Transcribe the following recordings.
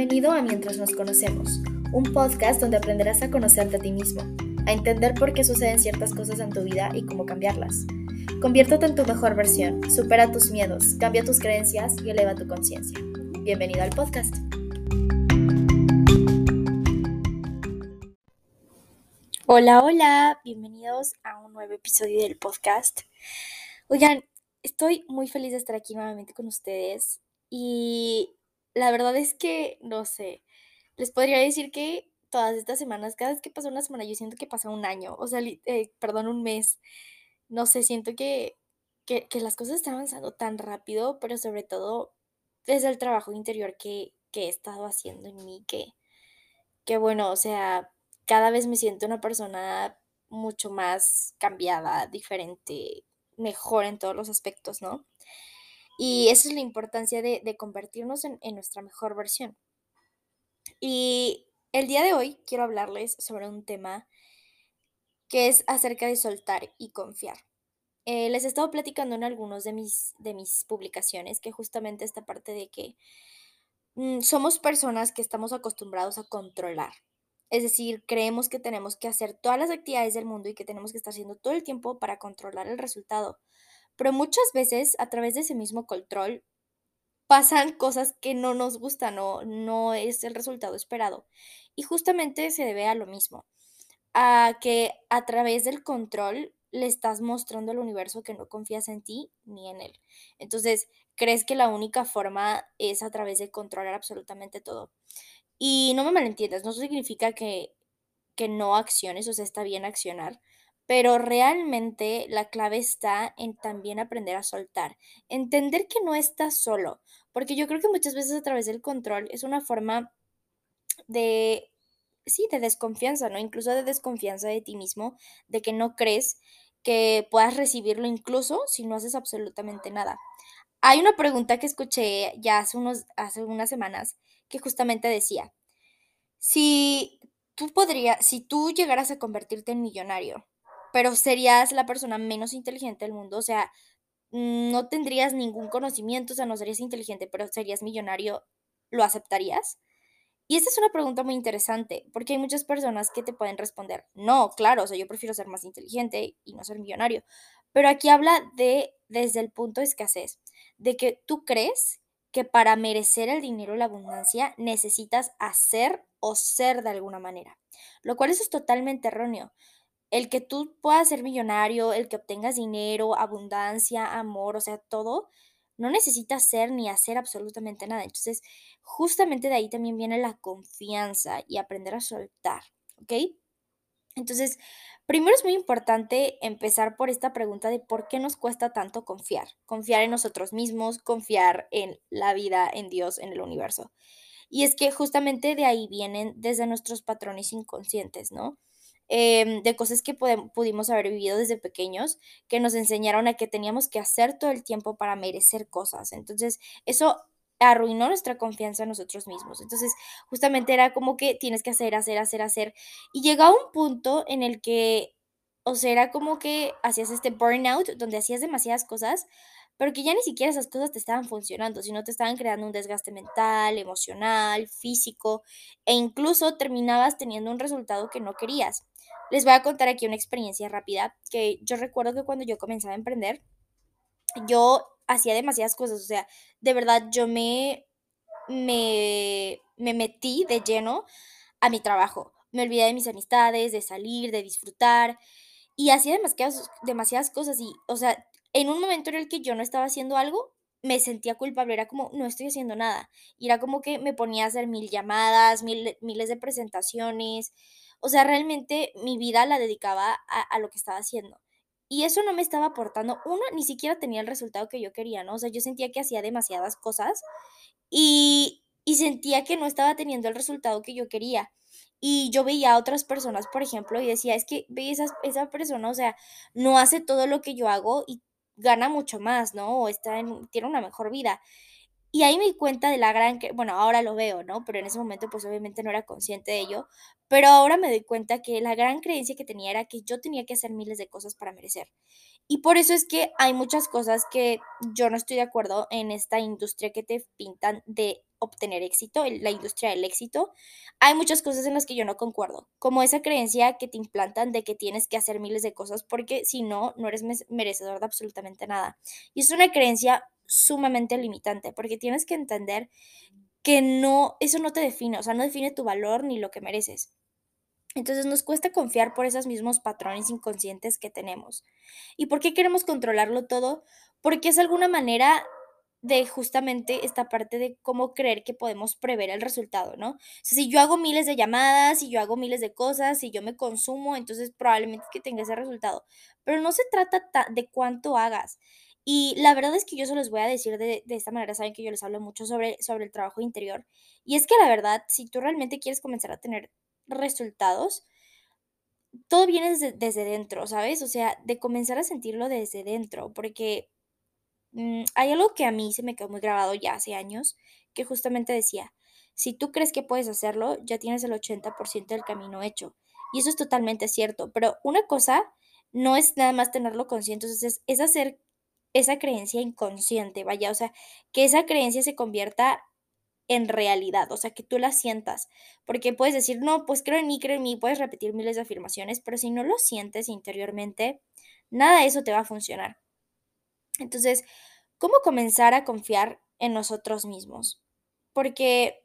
Bienvenido a Mientras nos conocemos, un podcast donde aprenderás a conocerte a ti mismo, a entender por qué suceden ciertas cosas en tu vida y cómo cambiarlas. Conviértete en tu mejor versión, supera tus miedos, cambia tus creencias y eleva tu conciencia. Bienvenido al podcast. Hola, hola, bienvenidos a un nuevo episodio del podcast. Oigan, estoy muy feliz de estar aquí nuevamente con ustedes y la verdad es que, no sé, les podría decir que todas estas semanas, cada vez que pasa una semana, yo siento que pasa un año, o sea, eh, perdón, un mes. No sé, siento que, que, que, las cosas están avanzando tan rápido, pero sobre todo desde el trabajo interior que, que he estado haciendo en mí, que, que bueno, o sea, cada vez me siento una persona mucho más cambiada, diferente, mejor en todos los aspectos, ¿no? Y esa es la importancia de, convertirnos en, en nuestra mejor versión. Y el día de hoy quiero hablarles sobre un tema que es acerca de soltar y confiar. Eh, les he estado platicando en algunos de mis, de mis publicaciones que justamente esta parte de que mm, somos personas que estamos acostumbrados a controlar. Es decir, creemos que tenemos que hacer todas las actividades del mundo y que tenemos que estar haciendo todo el tiempo para controlar el resultado. Pero muchas veces a través de ese mismo control pasan cosas que no nos gustan o no es el resultado esperado. Y justamente se debe a lo mismo, a que a través del control le estás mostrando al universo que no confías en ti ni en él. Entonces, crees que la única forma es a través de controlar absolutamente todo. Y no me malentiendas, no significa que, que no acciones, o sea, está bien accionar, pero realmente la clave está en también aprender a soltar, entender que no estás solo, porque yo creo que muchas veces a través del control es una forma de, sí, de desconfianza, ¿no? Incluso de desconfianza de ti mismo, de que no crees que puedas recibirlo incluso si no haces absolutamente nada. Hay una pregunta que escuché ya hace, unos, hace unas semanas que justamente decía, si tú podrías, si tú llegaras a convertirte en millonario, pero serías la persona menos inteligente del mundo, o sea, no tendrías ningún conocimiento, o sea, no serías inteligente, pero serías millonario, ¿lo aceptarías? Y esta es una pregunta muy interesante, porque hay muchas personas que te pueden responder, no, claro, o sea, yo prefiero ser más inteligente y no ser millonario. Pero aquí habla de, desde el punto de escasez, de que tú crees que para merecer el dinero y la abundancia necesitas hacer o ser de alguna manera, lo cual eso es totalmente erróneo el que tú puedas ser millonario, el que obtengas dinero, abundancia, amor, o sea, todo, no necesitas ser ni hacer absolutamente nada. Entonces, justamente de ahí también viene la confianza y aprender a soltar, ¿ok? Entonces, primero es muy importante empezar por esta pregunta de por qué nos cuesta tanto confiar. Confiar en nosotros mismos, confiar en la vida, en Dios, en el universo. Y es que justamente de ahí vienen desde nuestros patrones inconscientes, ¿no? Em, de cosas que pudimos haber vivido desde pequeños, que nos enseñaron a que teníamos que hacer todo el tiempo para merecer cosas. Entonces, eso arruinó nuestra confianza en nosotros mismos. Entonces, justamente era como que tienes que hacer, hacer, hacer, hacer. Y llegaba un punto en el que, o sea, era como que hacías este burnout, donde hacías demasiadas cosas, pero que ya ni siquiera esas cosas te estaban funcionando, sino te estaban creando un desgaste mental, emocional, físico, e incluso terminabas teniendo un resultado que no querías. Les voy a contar aquí una experiencia rápida que yo recuerdo que cuando yo comenzaba a emprender, yo hacía demasiadas cosas, o sea, de verdad yo me, me, me metí de lleno a mi trabajo. Me olvidé de mis amistades, de salir, de disfrutar y hacía demasiadas, demasiadas cosas y, o sea, en un momento en el que yo no estaba haciendo algo, me sentía culpable, era como, no estoy haciendo nada. Y era como que me ponía a hacer mil llamadas, mil, miles de presentaciones. O sea, realmente mi vida la dedicaba a, lo que estaba haciendo. Y eso no me estaba aportando, uno, ni siquiera tenía el resultado que yo quería, ¿no? O sea, yo sentía que hacía demasiadas cosas y, y sentía que no estaba teniendo el resultado que yo quería. Y yo veía a otras personas, por ejemplo, y decía, es que ve esa, esa persona, o sea, no hace todo lo que yo hago y gana mucho más, ¿no? O está en, tiene una mejor vida. Y ahí me di cuenta de la gran, que, bueno, ahora lo veo, ¿no? Pero en ese momento pues obviamente no era consciente de ello, pero ahora me doy cuenta que la gran creencia que tenía era que yo tenía que hacer miles de cosas para merecer. Y por eso es que hay muchas cosas que yo no estoy de acuerdo en esta industria que te pintan de obtener éxito, en la industria del éxito, hay muchas cosas en las que yo no concuerdo, como esa creencia que te implantan de que tienes que hacer miles de cosas porque si no, no eres merecedor de absolutamente nada. Y es una creencia sumamente limitante porque tienes que entender que no, eso no te define, o sea, no define tu valor ni lo que mereces. Entonces nos cuesta confiar por esos mismos patrones inconscientes que tenemos. ¿Y por qué queremos controlarlo todo? Porque es alguna manera de justamente esta parte de cómo creer que podemos prever el resultado, ¿no? O sea, si yo hago miles de llamadas, si yo hago miles de cosas, si yo me consumo, entonces probablemente que tenga ese resultado. Pero no se trata de cuánto hagas. Y la verdad es que yo se los voy a decir de, de, esta manera, saben que yo les hablo mucho sobre, sobre el trabajo interior. Y es que la verdad, si tú realmente quieres comenzar a tener resultados, todo viene desde, desde dentro, ¿sabes? O sea, de comenzar a sentirlo desde dentro, porque mm, hay algo que a mí se me quedó muy grabado ya hace años, que justamente decía, si tú crees que puedes hacerlo, ya tienes el 80% del camino hecho. Y eso es totalmente cierto, pero una cosa no es nada más tenerlo consciente, es, es hacer esa creencia inconsciente, vaya, o sea, que esa creencia se convierta en realidad, o sea, que tú la sientas, porque puedes decir, no, pues creo en mí, creo en mí, puedes repetir miles de afirmaciones, pero si no lo sientes interiormente, nada de eso te va a funcionar. Entonces, ¿cómo comenzar a confiar en nosotros mismos? Porque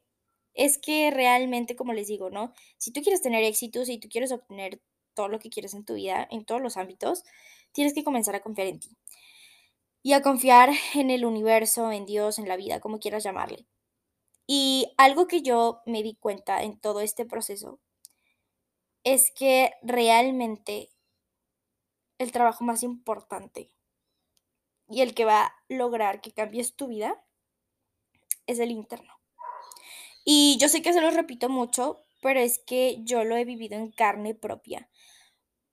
es que realmente, como les digo, ¿no? Si tú quieres tener éxito, si tú quieres obtener todo lo que quieres en tu vida, en todos los ámbitos, tienes que comenzar a confiar en ti. Y a confiar en el universo, en Dios, en la vida, como quieras llamarle. Y algo que yo me di cuenta en todo este proceso es que realmente el trabajo más importante y el que va a lograr que cambies tu vida es el interno. Y yo sé que se lo repito mucho, pero es que yo lo he vivido en carne propia,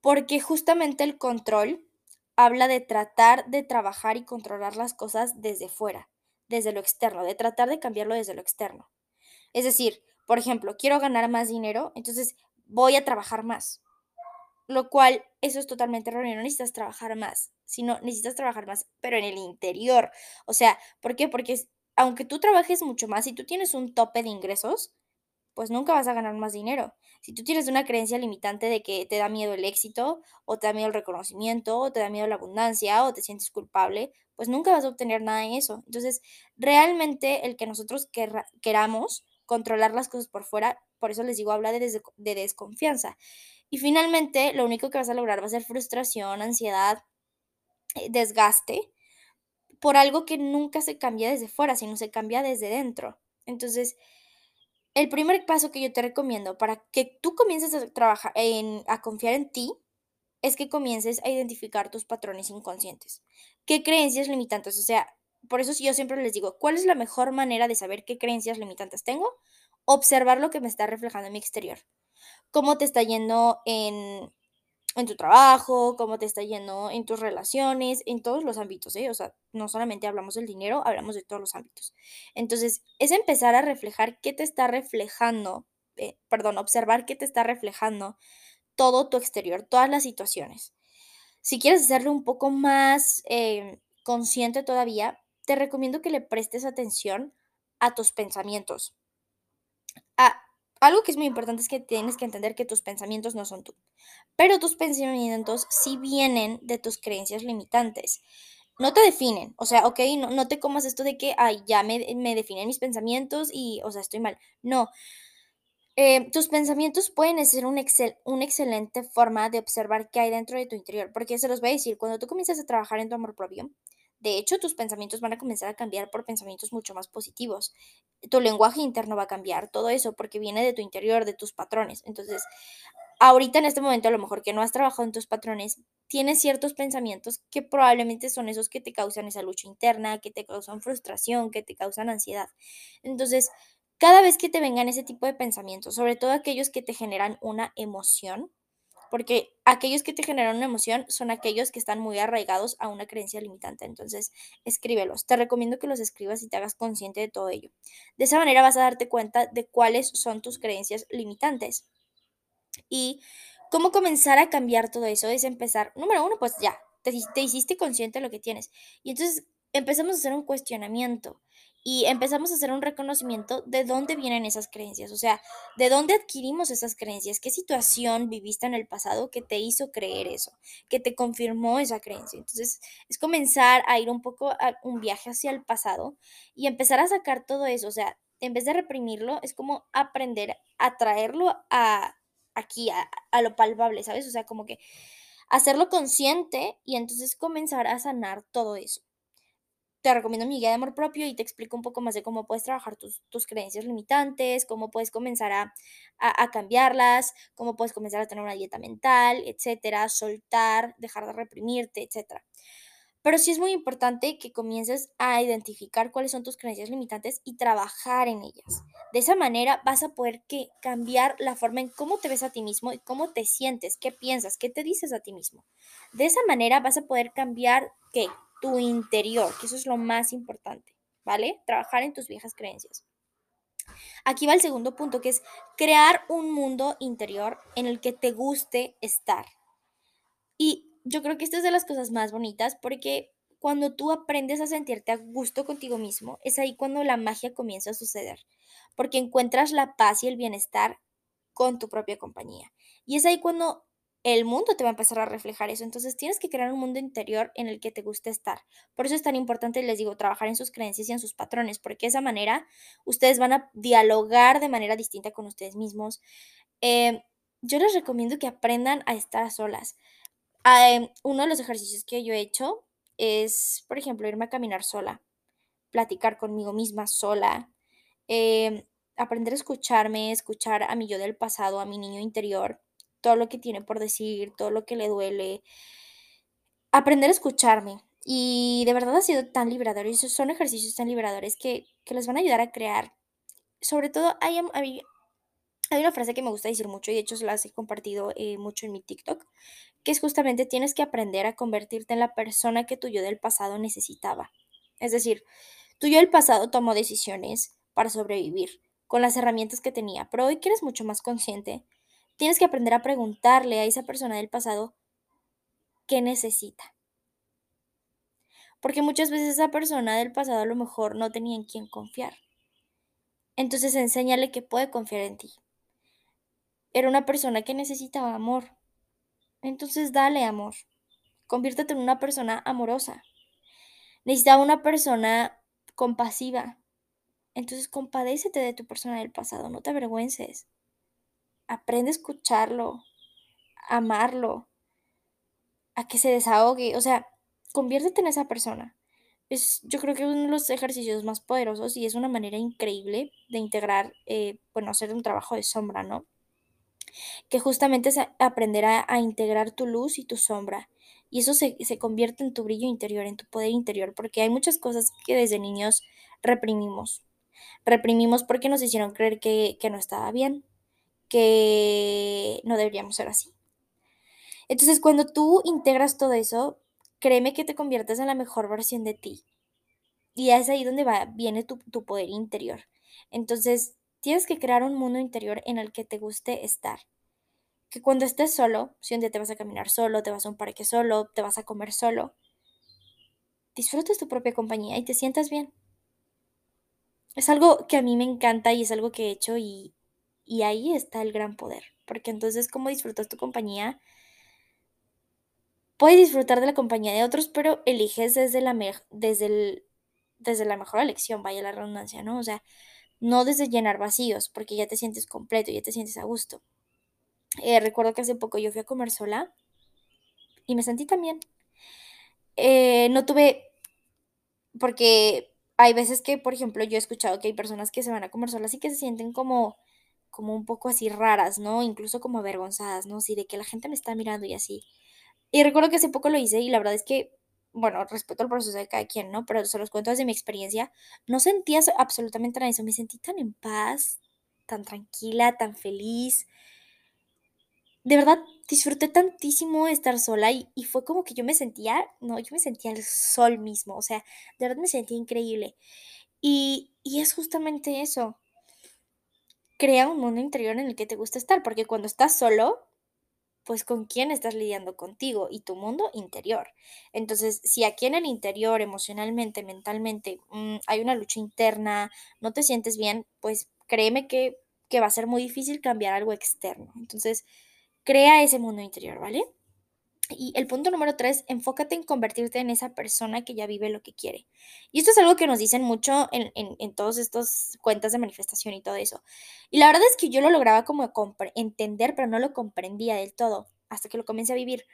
porque justamente el control habla de tratar de trabajar y controlar las cosas desde fuera desde lo externo, de tratar de cambiarlo desde lo externo. Es decir, por ejemplo, quiero ganar más dinero, entonces voy a trabajar más. Lo cual, eso es totalmente erróneo, no necesitas trabajar más, sino necesitas trabajar más, pero en el interior. O sea, ¿por qué? Porque aunque tú trabajes mucho más y tú tienes un tope de ingresos, pues nunca vas a ganar más dinero. Si tú tienes una creencia limitante de que te da miedo el éxito, o te da miedo el reconocimiento, o te da miedo la abundancia, o te sientes culpable, pues nunca vas a obtener nada de eso. Entonces, realmente el que nosotros queramos controlar las cosas por fuera, por eso les digo, habla de, de desconfianza. Y finalmente, lo único que vas a lograr va a ser frustración, ansiedad, eh, desgaste, por algo que nunca se cambia desde fuera, sino se cambia desde dentro. Entonces, el primer paso que yo te recomiendo para que tú comiences a trabajar en, a confiar en ti es que comiences a identificar tus patrones inconscientes. ¿Qué creencias limitantes? O sea, por eso yo siempre les digo, ¿cuál es la mejor manera de saber qué creencias limitantes tengo? Observar lo que me está reflejando en mi exterior. ¿Cómo te está yendo en en tu trabajo, cómo te está yendo en tus relaciones, en todos los ámbitos, ¿eh? O sea, no solamente hablamos del dinero, hablamos de todos los ámbitos. Entonces, es empezar a reflejar qué te está reflejando, eh, perdón, observar qué te está reflejando todo tu exterior, todas las situaciones. Si quieres hacerlo un poco más eh, consciente todavía, te recomiendo que le prestes atención a tus pensamientos. A, algo que es muy importante es que tienes que entender que tus pensamientos no son tú, pero tus pensamientos sí vienen de tus creencias limitantes. No te definen, o sea, ok, no, te comas esto de que, ay, ya me, me definen mis pensamientos y, o sea, estoy mal. No, eh, tus pensamientos pueden ser una excelente forma de observar qué hay dentro de tu interior, porque se los voy a decir, cuando tú comienzas a trabajar en tu amor propio, de hecho, tus pensamientos van a comenzar a cambiar por pensamientos mucho más positivos. Tu lenguaje interno va a cambiar, todo eso, porque viene de tu interior, de tus patrones. Entonces, ahorita en este momento, a lo mejor que no has trabajado en tus patrones, tienes ciertos pensamientos que probablemente son esos que te causan esa lucha interna, que te causan frustración, que te causan ansiedad. Entonces, cada vez que te vengan ese tipo de pensamientos, sobre todo aquellos que te generan una emoción, porque aquellos que te generan una emoción son aquellos que están muy arraigados a una creencia limitante. Entonces, escríbelos. Te recomiendo que los escribas y te hagas consciente de todo ello. De esa manera vas a darte cuenta de cuáles son tus creencias limitantes. Y cómo comenzar a cambiar todo eso es empezar, número uno, pues ya, te, te hiciste consciente de lo que tienes. Y entonces empezamos a hacer un cuestionamiento. Y empezamos a hacer un reconocimiento de dónde vienen esas creencias, o sea, de dónde adquirimos esas creencias, qué situación viviste en el pasado que te hizo creer eso, que te confirmó esa creencia. Entonces, es comenzar a ir un poco a un viaje hacia el pasado y empezar a sacar todo eso, o sea, en vez de reprimirlo, es como aprender a traerlo a aquí, a, a lo palpable, ¿sabes? O sea, como que hacerlo consciente y entonces comenzar a sanar todo eso te recomiendo mi guía de amor propio y te explico un poco más de cómo puedes trabajar tus, creencias limitantes, cómo puedes comenzar a, a, cambiarlas, cómo puedes comenzar a tener una dieta mental, etcétera, soltar, dejar de reprimirte, etcétera. Pero sí es muy importante que comiences a identificar cuáles son tus creencias limitantes y trabajar en ellas. De esa manera vas a poder que cambiar la forma en cómo te ves a ti mismo y cómo te sientes, qué piensas, qué te dices a ti mismo. De esa manera vas a poder cambiar qué? Tu interior, que eso es lo más importante, ¿vale? Trabajar en tus viejas creencias. Aquí va el segundo punto, que es crear un mundo interior en el que te guste estar. Y yo creo que esta es de las cosas más bonitas porque cuando tú aprendes a sentirte a gusto contigo mismo, es ahí cuando la magia comienza a suceder, porque encuentras la paz y el bienestar con tu propia compañía. Y es ahí cuando el mundo te va a empezar a reflejar eso. Entonces tienes que crear un mundo interior en el que te guste estar. Por eso es tan importante, les digo, trabajar en sus creencias y en sus patrones, porque de esa manera ustedes van a dialogar de manera distinta con ustedes mismos. Em, yo les recomiendo que aprendan a estar a solas. Em, uno de los ejercicios que yo he hecho es, por ejemplo, irme a caminar sola, platicar conmigo misma sola, em, aprender a escucharme, escuchar a mi yo del pasado, a mi niño interior todo lo que tiene por decir, todo lo que le duele. Aprender a escucharme. Y de verdad ha sido tan liberador. Y son ejercicios tan liberadores que, les van a ayudar a crear. Sobre todo, hay, hay, una frase que me gusta decir mucho y de hecho las he compartido eh, mucho en mi TikTok, que es justamente tienes que aprender a convertirte en la persona que tu yo del pasado necesitaba. Es decir, tu yo del pasado tomó decisiones para sobrevivir con las herramientas que tenía, pero hoy que eres mucho más consciente, Tienes que aprender a preguntarle a esa persona del pasado qué necesita. Porque muchas veces esa persona del pasado a lo mejor no tenía en quién confiar. Entonces enséñale que puede confiar en ti. Era una persona que necesitaba amor. Entonces dale amor. Conviértete en una persona amorosa. Necesitaba una persona compasiva. Entonces compadécete de tu persona del pasado, no te avergüences aprende a escucharlo, a amarlo, a que se desahogue, o sea, conviértete en esa persona. Es, yo creo que uno de los ejercicios más poderosos y es una manera increíble de integrar, eh, bueno, hacer un trabajo de sombra, ¿no? Que justamente es aprender a, integrar tu luz y tu sombra. Y eso se, convierte en tu brillo interior, en tu poder interior, porque hay muchas cosas que desde niños reprimimos. Reprimimos porque nos hicieron creer que, que no estaba bien, que no deberíamos ser así. Entonces, cuando tú integras todo eso, créeme que te conviertes en la mejor versión de ti. Y es ahí donde va, viene tu, tu poder interior. Entonces, tienes que crear un mundo interior en el que te guste estar. Que cuando estés solo, si un día te vas a caminar solo, te vas a un parque solo, te vas a comer solo, disfrutes tu propia compañía y te sientas bien. Es algo que a mí me encanta y es algo que he hecho y, y ahí está el gran poder, porque entonces como disfrutas tu compañía, puedes disfrutar de la compañía de otros, pero eliges desde la, desde desde la mejor elección, vaya la redundancia, ¿no? O sea, no desde llenar vacíos, porque ya te sientes completo, ya te sientes a gusto. Eh, recuerdo que hace poco yo fui a comer sola y me sentí también. Eh, no tuve, porque hay veces que, por ejemplo, yo he escuchado que hay personas que se van a comer solas y que se sienten como como un poco así raras, ¿no? Incluso como avergonzadas, ¿no? Sí, de que la gente me está mirando y así. Y recuerdo que hace poco lo hice y la verdad es que, bueno, respeto el proceso de cada quien, ¿no? Pero se los cuento desde mi experiencia. No sentía absolutamente nada de eso. Me sentí tan en paz, tan tranquila, tan feliz. De verdad, disfruté tantísimo estar sola y, y fue como que yo me sentía, no, yo me sentía el sol mismo. O sea, de verdad me sentía increíble. Y, y es justamente eso crea un mundo interior en el que te gusta estar, porque cuando estás solo, pues con quién estás lidiando contigo y tu mundo interior. Entonces, si aquí en el interior, emocionalmente, mentalmente, mm, hay una lucha interna, no te sientes bien, pues créeme que, que va a ser muy difícil cambiar algo externo. Entonces, crea ese mundo interior, ¿vale? Y el punto número tres, enfócate en convertirte en esa persona que ya vive lo que quiere. Y esto es algo que nos dicen mucho en, en, en todos estos cuentas de manifestación y todo eso. Y la verdad es que yo lo lograba como entender, pero no lo comprendía del todo hasta que lo comencé a vivir.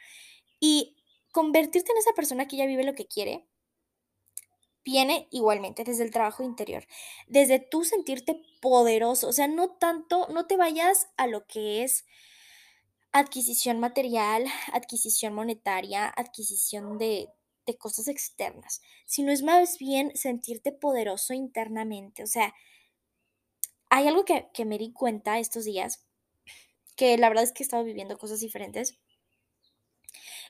Y convertirte en esa persona que ya vive lo que quiere viene igualmente desde el trabajo interior, desde tú sentirte poderoso, o sea, no tanto, no te vayas a lo que es adquisición material, adquisición monetaria, adquisición de, de cosas externas, sino es más bien sentirte poderoso internamente. O sea, hay algo que, que me di cuenta estos días, que la verdad es que he estado viviendo cosas diferentes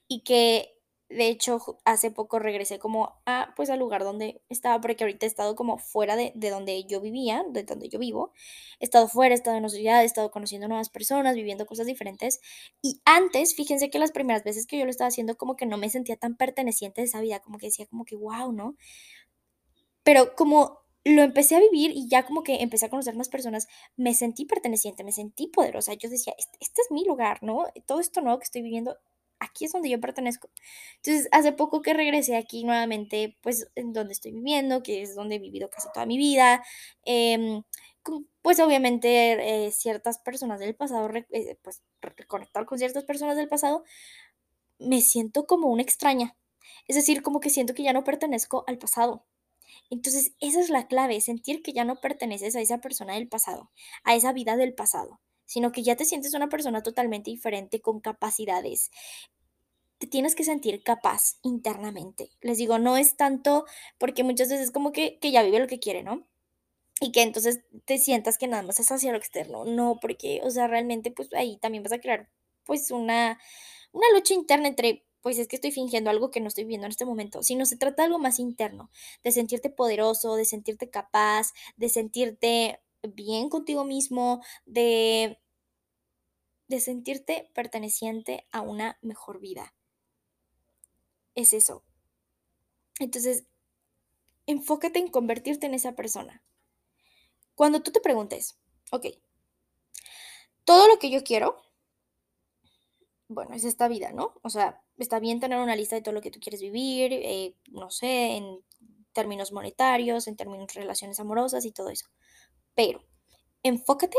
y que de hecho, hace poco regresé como a, pues, al lugar donde estaba, porque ahorita he estado como fuera de, de donde yo vivía, de donde yo vivo. He estado fuera, he estado en otra ciudad, he estado conociendo nuevas personas, viviendo cosas diferentes. Y antes, fíjense que las primeras veces que yo lo estaba haciendo, como que no me sentía tan perteneciente de esa vida, como que decía como que, wow, ¿no? Pero como lo empecé a vivir y ya como que empecé a conocer más personas, me sentí perteneciente, me sentí poderosa. Yo decía, este, este es mi lugar, ¿no? Todo esto nuevo que estoy viviendo aquí es donde yo pertenezco. Entonces, hace poco que regresé aquí nuevamente, pues, en donde estoy viviendo, que es donde he vivido casi toda mi vida, em, pues obviamente eh, ciertas personas del pasado, eh, pues reconectar con ciertas personas del pasado, me siento como una extraña. Es decir, como que siento que ya no pertenezco al pasado. Entonces, esa es la clave, sentir que ya no perteneces a esa persona del pasado, a esa vida del pasado sino que ya te sientes una persona totalmente diferente con capacidades. Te tienes que sentir capaz internamente. Les digo, no es tanto porque muchas veces como que, que ya vive lo que quiere, ¿no? Y que entonces te sientas que nada más es hacia lo externo. No, porque, o sea, realmente pues ahí también vas a crear pues una, una lucha interna entre pues es que estoy fingiendo algo que no estoy viendo en este momento, sino se trata de algo más interno, de sentirte poderoso, de sentirte capaz, de sentirte bien contigo mismo, de, de sentirte perteneciente a una mejor vida. Es eso. Entonces, enfócate en convertirte en esa persona. Cuando tú te preguntes, ok, todo lo que yo quiero, bueno, es esta vida, ¿no? O sea, está bien tener una lista de todo lo que tú quieres vivir, eh, no sé, en términos monetarios, en términos de relaciones amorosas y todo eso. Pero enfócate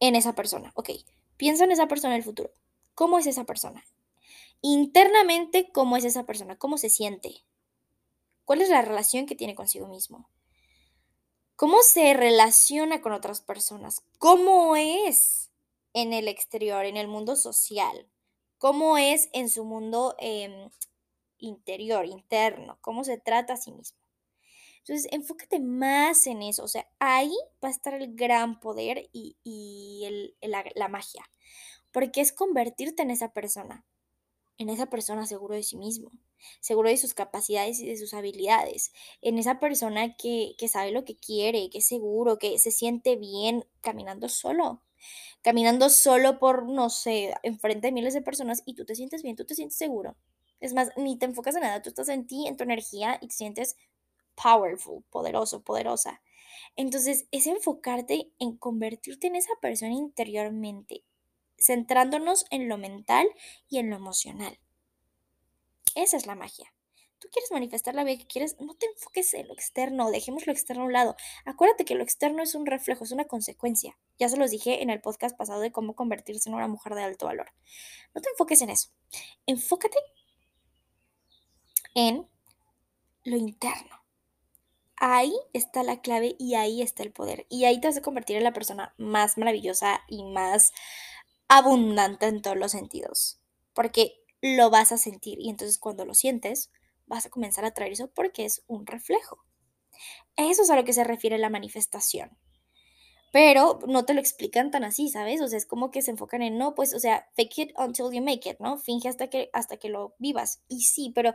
en esa persona. Ok, piensa en esa persona en el futuro. ¿Cómo es esa persona? Internamente, ¿cómo es esa persona? ¿Cómo se siente? ¿Cuál es la relación que tiene consigo mismo? ¿Cómo se relaciona con otras personas? ¿Cómo es en el exterior, en el mundo social? ¿Cómo es en su mundo em, interior, interno? ¿Cómo se trata a sí mismo? Entonces, enfócate más en eso. O sea, ahí va a estar el gran poder y, la, magia. Porque es convertirte en esa persona. En esa persona seguro de sí mismo, seguro de sus capacidades y de sus habilidades, en esa persona que, que sabe lo que quiere, que es seguro, que se siente bien caminando solo, caminando solo por, no sé, enfrente de miles de personas y tú te sientes bien, tú te sientes seguro. Es más, ni te enfocas en nada, tú estás en ti, en tu energía y te sientes powerful, poderoso, poderosa. Entonces, es enfocarte en convertirte en esa persona interiormente, centrándonos en lo mental y en lo emocional. Esa es la magia. Tú quieres manifestar la vida que quieres, no te enfoques en lo externo, dejemos lo externo a un lado. Acuérdate que lo externo es un reflejo, es una consecuencia. Ya se los dije en el podcast pasado de cómo convertirse en una mujer de alto valor. No te enfoques en eso. Enfócate en lo interno ahí está la clave y ahí está el poder. Y ahí te vas a convertir en la persona más maravillosa y más abundante en todos los sentidos. Porque lo vas a sentir y entonces cuando lo sientes vas a comenzar a traer eso porque es un reflejo. Eso es a lo que se refiere la manifestación. Pero no te lo explican tan así, ¿sabes? O sea, es como que se enfocan en, no, pues, o sea, fake it until you make it, ¿no? Finge hasta que, hasta que lo vivas. Y sí, pero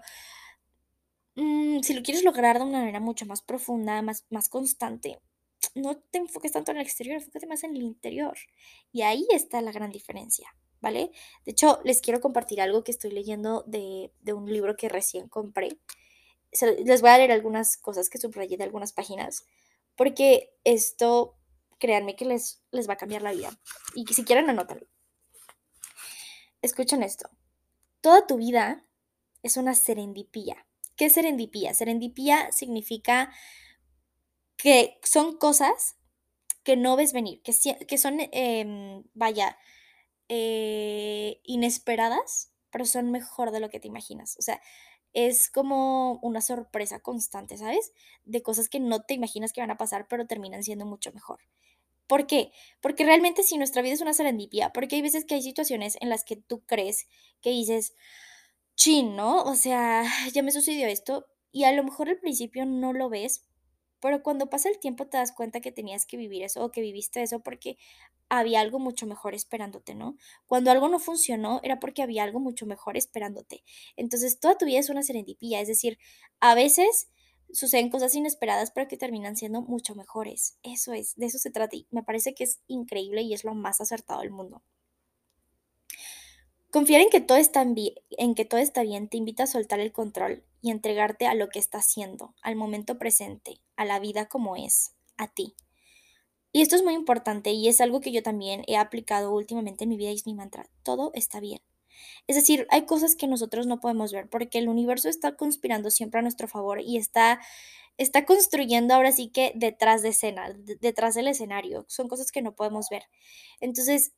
Mm, si lo quieres lograr de una manera mucho más profunda, más, más constante, no te enfoques tanto en el exterior, enfócate más en el interior. Y ahí está la gran diferencia. ¿vale? De hecho, les quiero compartir algo que estoy leyendo de, de un libro que recién compré. les voy a leer algunas cosas que subrayé de algunas páginas, porque esto, créanme que les, les va a cambiar la vida. Y si quieren, anótalo. Escuchen esto. Toda tu vida es una serendipía. ¿Qué es serendipía? Serendipía significa que son cosas que no ves venir, que, que son, em, vaya, eh, inesperadas, pero son mejor de lo que te imaginas. O sea, es como una sorpresa constante, ¿sabes? De cosas que no te imaginas que van a pasar, pero terminan siendo mucho mejor. ¿Por qué? Porque realmente si nuestra vida es una serendipia, porque hay veces que hay situaciones en las que tú crees que dices, chin, ¿no? O sea, ya me sucedió esto y a lo mejor al principio no lo ves, pero cuando pasa el tiempo te das cuenta que tenías que vivir eso o que viviste eso porque había algo mucho mejor esperándote, ¿no? Cuando algo no funcionó era porque había algo mucho mejor esperándote. Entonces, toda tu vida es una serendipia, es decir, a veces suceden cosas inesperadas pero que terminan siendo mucho mejores. Eso es, de eso se trata y me parece que es increíble y es lo más acertado del mundo. Confiar en que, todo está bien, en que todo está bien te invita a soltar el control y entregarte a lo que está haciendo, al momento presente, a la vida como es, a ti. Y esto es muy importante y es algo que yo también he aplicado últimamente en mi vida y es mi mantra. Todo está bien. Es decir, hay cosas que nosotros no podemos ver porque el universo está conspirando siempre a nuestro favor y está, está construyendo ahora sí que detrás de escena, detrás del escenario. Son cosas que no podemos ver. Entonces,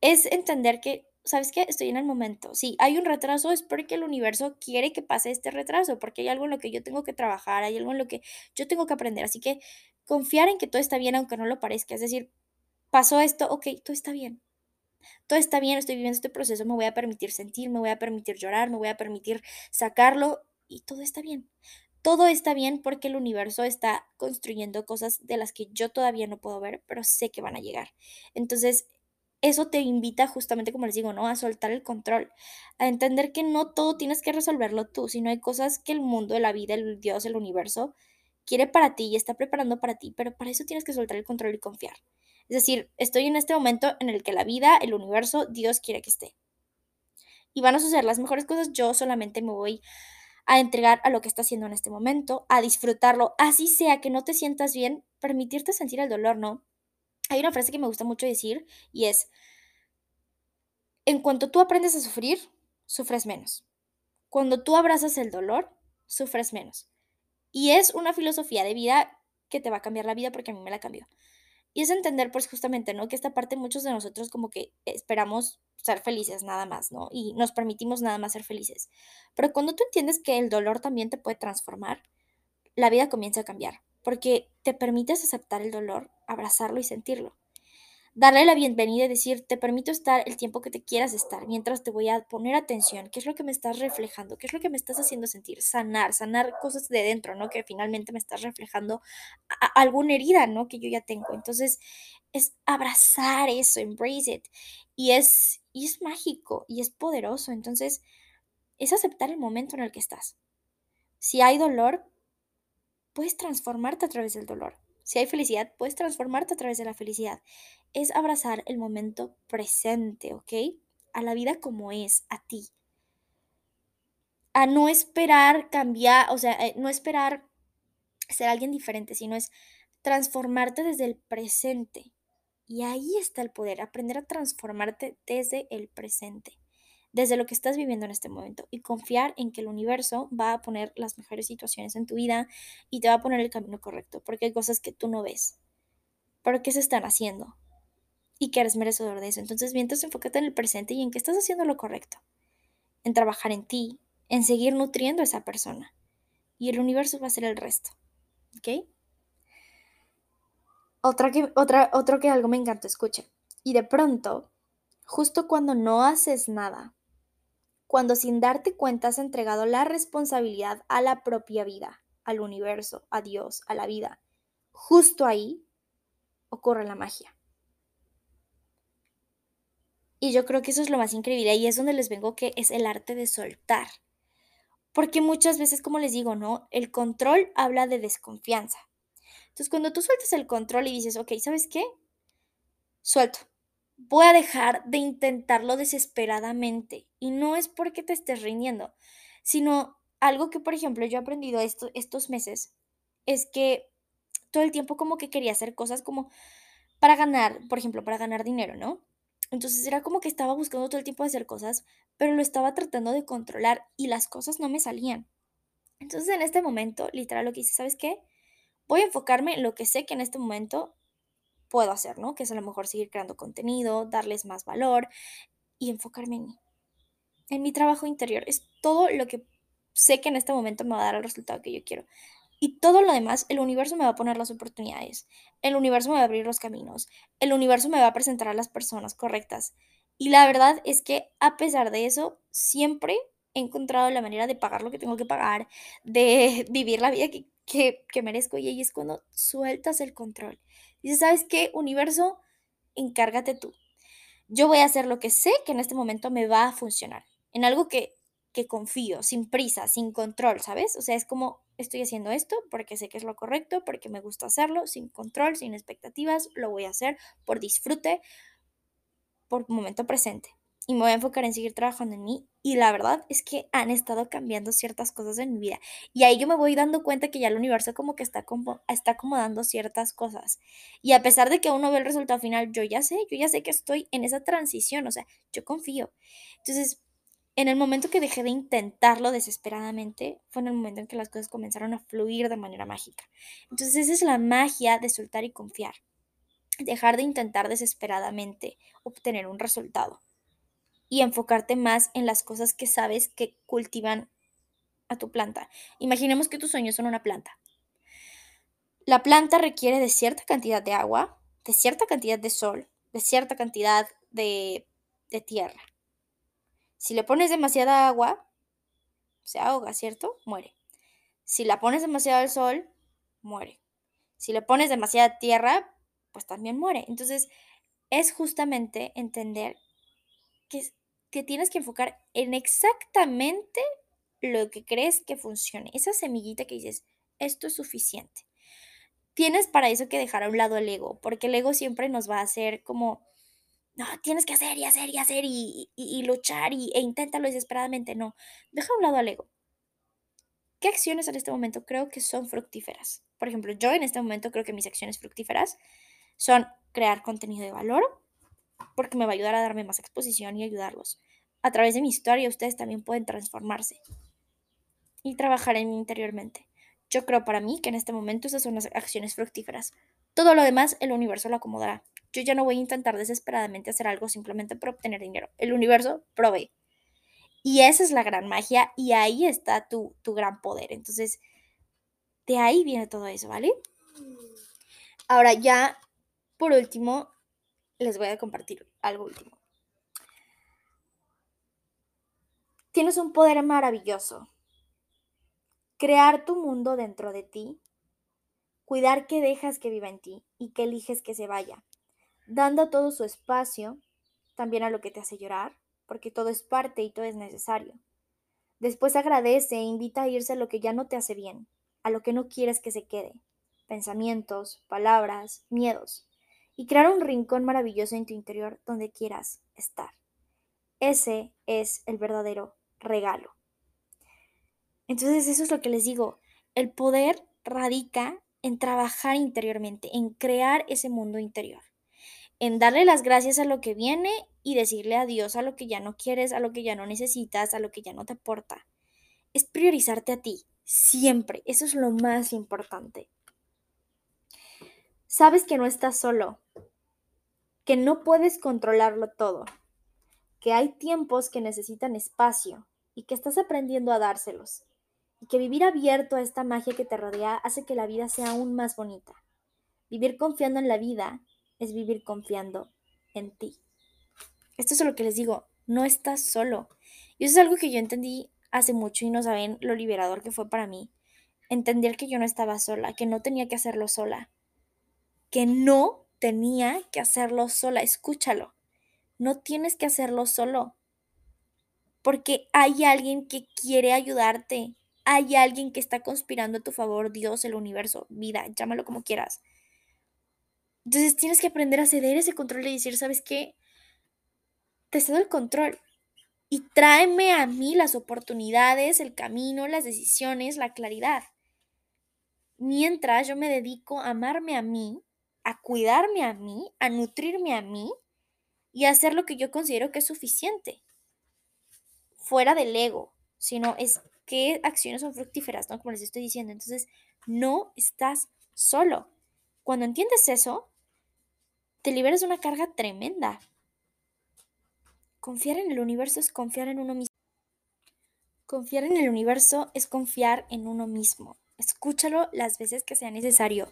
es entender que ¿sabes qué? Estoy en el momento. Si hay un retraso es porque el universo quiere que pase este retraso, porque hay algo en lo que yo tengo que trabajar, hay algo en lo que yo tengo que aprender. Así que confiar en que todo está bien aunque no lo parezca. Es decir, pasó esto, ok, todo está bien. Todo está bien, estoy viviendo este proceso, me voy a permitir sentir, me voy a permitir llorar, me voy a permitir sacarlo y todo está bien. Todo está bien porque el universo está construyendo cosas de las que yo todavía no puedo ver, pero sé que van a llegar. Entonces, eso te invita justamente, como les digo, ¿no? A soltar el control, a entender que no todo tienes que resolverlo tú, sino hay cosas que el mundo, la vida, el Dios, el universo quiere para ti y está preparando para ti, pero para eso tienes que soltar el control y confiar. Es decir, estoy en este momento en el que la vida, el universo, Dios quiere que esté. Y van a suceder las mejores cosas, yo solamente me voy a entregar a lo que está haciendo en este momento, a disfrutarlo, así sea que no te sientas bien, permitirte sentir el dolor, ¿no? Hay una frase que me gusta mucho decir y es, en cuanto tú aprendes a sufrir, sufres menos. Cuando tú abrazas el dolor, sufres menos. Y es una filosofía de vida que te va a cambiar la vida porque a mí me la cambió. Y es entender, pues justamente, ¿no? Que esta parte muchos de nosotros como que esperamos ser felices nada más, ¿no? Y nos permitimos nada más ser felices. Pero cuando tú entiendes que el dolor también te puede transformar, la vida comienza a cambiar porque te permites aceptar el dolor, abrazarlo y sentirlo. Darle la bienvenida y decir, te permito estar el tiempo que te quieras estar, mientras te voy a poner atención, qué es lo que me estás reflejando, qué es lo que me estás haciendo sentir, sanar, sanar cosas de dentro, ¿no? Que finalmente me estás reflejando alguna herida, ¿no? Que yo ya tengo. Entonces, es abrazar eso, embrace it. Y es, y es mágico y es poderoso. Entonces, es aceptar el momento en el que estás. Si hay dolor, puedes transformarte a través del dolor. Si hay felicidad, puedes transformarte a través de la felicidad. Es abrazar el momento presente, ¿ok? A la vida como es, a ti. A no esperar cambiar, o sea, eh, no esperar ser alguien diferente, sino es transformarte desde el presente. Y ahí está el poder, aprender a transformarte desde el presente desde lo que estás viviendo en este momento y confiar en que el universo va a poner las mejores situaciones en tu vida y te va a poner el camino correcto, porque hay cosas que tú no ves, pero que se están haciendo y que eres merecedor de eso. Entonces, mientras enfócate en el presente y en que estás haciendo lo correcto, en trabajar en ti, en seguir nutriendo a esa persona y el universo va a hacer el resto. ¿Ok? Otra que, otra, otro que algo me encantó, escucha. Y de pronto, justo cuando no haces nada, cuando sin darte cuenta has entregado la responsabilidad a la propia vida, al universo, a Dios, a la vida. Justo ahí ocurre la magia. Y yo creo que eso es lo más increíble y es donde les vengo que es el arte de soltar. Porque muchas veces, como les digo, ¿no? El control habla de desconfianza. Entonces, cuando tú sueltas el control y dices, ok, ¿sabes qué? Suelto. Voy a dejar de intentarlo desesperadamente. Y no es porque te estés rindiendo, sino algo que, por ejemplo, yo he aprendido estos meses es que todo el tiempo como que quería hacer cosas como para ganar, por ejemplo, para ganar dinero, ¿no? Entonces era como que estaba buscando todo el tiempo hacer cosas, pero lo estaba tratando de controlar y las cosas no me salían. Entonces en este momento, literal, lo que hice, ¿sabes qué? Voy a enfocarme en lo que sé que en este momento puedo hacer, ¿no? Que es a lo mejor seguir creando contenido, darles más valor y enfocarme en mí, en mi trabajo interior. Es todo lo que sé que en este momento me va a dar el resultado que yo quiero. Y todo lo demás, el universo me va a poner las oportunidades, el universo me va a abrir los caminos, el universo me va a presentar a las personas correctas. Y la verdad es que a pesar de eso, siempre he encontrado la manera de pagar lo que tengo que pagar, de vivir la vida que, que, merezco. Y ahí es cuando sueltas el control. Dices, ¿sabes qué, universo? Encárgate tú. Yo voy a hacer lo que sé que en este momento me va a funcionar, en algo que, que confío, sin prisa, sin control, ¿sabes? O sea, es como estoy haciendo esto porque sé que es lo correcto, porque me gusta hacerlo, sin control, sin expectativas, lo voy a hacer por disfrute, por momento presente. Y me voy a enfocar en seguir trabajando en mí. Y la verdad es que han estado cambiando ciertas cosas en mi vida. Y ahí yo me voy dando cuenta que ya el universo como que está, como, está acomodando ciertas cosas. Y a pesar de que uno ve el resultado final, yo ya sé, yo ya sé que estoy en esa transición. O sea, yo confío. Entonces, en el momento que dejé de intentarlo desesperadamente, fue en el momento en que las cosas comenzaron a fluir de manera mágica. Entonces esa es la magia de soltar y confiar. Dejar de intentar desesperadamente obtener un resultado y enfocarte más en las cosas que sabes que cultivan a tu planta. Imaginemos que tus sueños son una planta. La planta requiere de cierta cantidad de agua, de cierta cantidad de sol, de cierta cantidad de, tierra. Si le pones demasiada agua, se ahoga, ¿cierto? Muere. Si la pones demasiado al sol, muere. Si le pones demasiada tierra, pues también muere. Entonces, es justamente entender que, que tienes que enfocar en exactamente lo que crees que funcione. Esa semillita que dices, esto es suficiente. Tienes para eso que dejar a un lado el ego, porque el ego siempre nos va a hacer como no, tienes que hacer y hacer y hacer y, luchar y, e inténtalo desesperadamente. No, deja a un lado al ego. ¿Qué acciones en este momento creo que son fructíferas? Por ejemplo, yo en este momento creo que mis acciones fructíferas son crear contenido de valor, porque me va a ayudar a darme más exposición y ayudarlos. A través de mi historia ustedes también pueden transformarse y trabajar en mí interiormente. Yo creo para mí que en este momento esas son las acciones fructíferas. Todo lo demás el universo lo acomodará. Yo ya no voy a intentar desesperadamente hacer algo simplemente para obtener dinero. El universo provee. Y esa es la gran magia y ahí está tu, tu gran poder. Entonces, de ahí viene todo eso, ¿vale? Ahora ya, por último, les voy a compartir algo último. Tienes un poder maravilloso. Crear tu mundo dentro de ti. Cuidar que dejas que viva en ti y que eliges que se vaya dando todo su espacio, también a lo que te hace llorar, porque todo es parte y todo es necesario. Después agradece e invita a irse a lo que ya no te hace bien, a lo que no quieres que se quede, pensamientos, palabras, miedos, y crear un rincón maravilloso en tu interior donde quieras estar. Ese es el verdadero regalo. Entonces eso es lo que les digo, el poder radica en trabajar interiormente, en crear ese mundo interior en darle las gracias a lo que viene y decirle adiós a lo que ya no quieres, a lo que ya no necesitas, a lo que ya no te aporta. Es priorizarte a ti, siempre. Eso es lo más importante. Sabes que no estás solo, que no puedes controlarlo todo, que hay tiempos que necesitan espacio y que estás aprendiendo a dárselos, y que vivir abierto a esta magia que te rodea hace que la vida sea aún más bonita. Vivir confiando en la vida es vivir confiando en ti. Esto es lo que les digo, no estás solo. Y eso es algo que yo entendí hace mucho y no saben lo liberador que fue para mí. Entender que yo no estaba sola, que no tenía que hacerlo sola. Que no tenía que hacerlo sola. Escúchalo. No tienes que hacerlo solo. Porque hay alguien que quiere ayudarte. Hay alguien que está conspirando a tu favor, Dios, el universo, vida, llámalo como quieras. Entonces tienes que aprender a ceder ese control y decir, ¿sabes qué? te cedo el control y tráeme a mí las oportunidades, el camino, las decisiones, la claridad. Mientras yo me dedico a amarme a mí, a cuidarme a mí, a nutrirme a mí y a hacer lo que yo considero que es suficiente. Fuera del ego, sino es qué acciones son fructíferas, ¿no? Como les estoy diciendo. Entonces, no estás solo. Cuando entiendes eso, te liberas de una carga tremenda. Confiar en el universo es confiar en uno mismo. Confiar en el universo es confiar en uno mismo. Escúchalo las veces que sea necesario,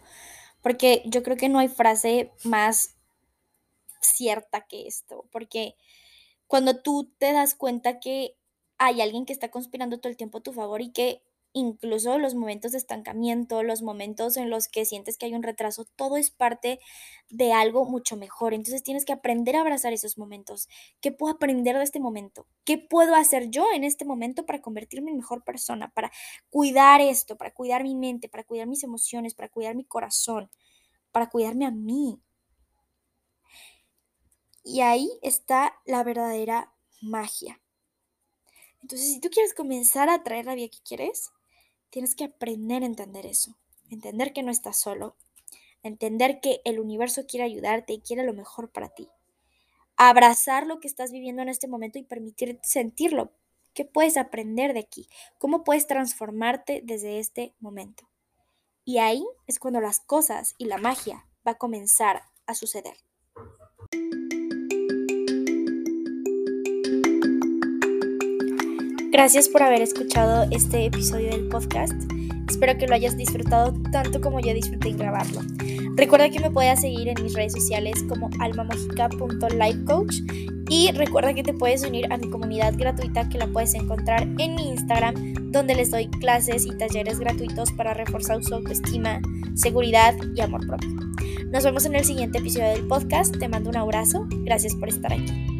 porque yo creo que no hay frase más cierta que esto, porque cuando tú te das cuenta que hay alguien que está conspirando todo el tiempo a tu favor y que incluso los momentos de estancamiento, los momentos en los que sientes que hay un retraso, todo es parte de algo mucho mejor. Entonces tienes que aprender a abrazar esos momentos. ¿Qué puedo aprender de este momento? ¿Qué puedo hacer yo en este momento para convertirme en mejor persona, para cuidar esto, para cuidar mi mente, para cuidar mis emociones, para cuidar mi corazón, para cuidarme a mí? Y ahí está la verdadera magia. Entonces, si tú quieres comenzar a atraer la vida que quieres, tienes que aprender a entender eso, entender que no estás solo, entender que el universo quiere ayudarte y quiere lo mejor para ti. Abrazar lo que estás viviendo en este momento y permitir sentirlo. ¿Qué puedes aprender de aquí? ¿Cómo puedes transformarte desde este momento? Y ahí es cuando las cosas y la magia va a comenzar a suceder. Gracias por haber escuchado este episodio del podcast. Espero que lo hayas disfrutado tanto como yo disfruté en grabarlo. Recuerda que me puedes seguir en mis redes sociales como almamagica.lifecoach y recuerda que te puedes unir a mi comunidad gratuita que la puedes encontrar en mi Instagram donde les doy clases y talleres gratuitos para reforzar su autoestima, seguridad y amor propio. Nos vemos en el siguiente episodio del podcast. Te mando un abrazo. Gracias por estar aquí.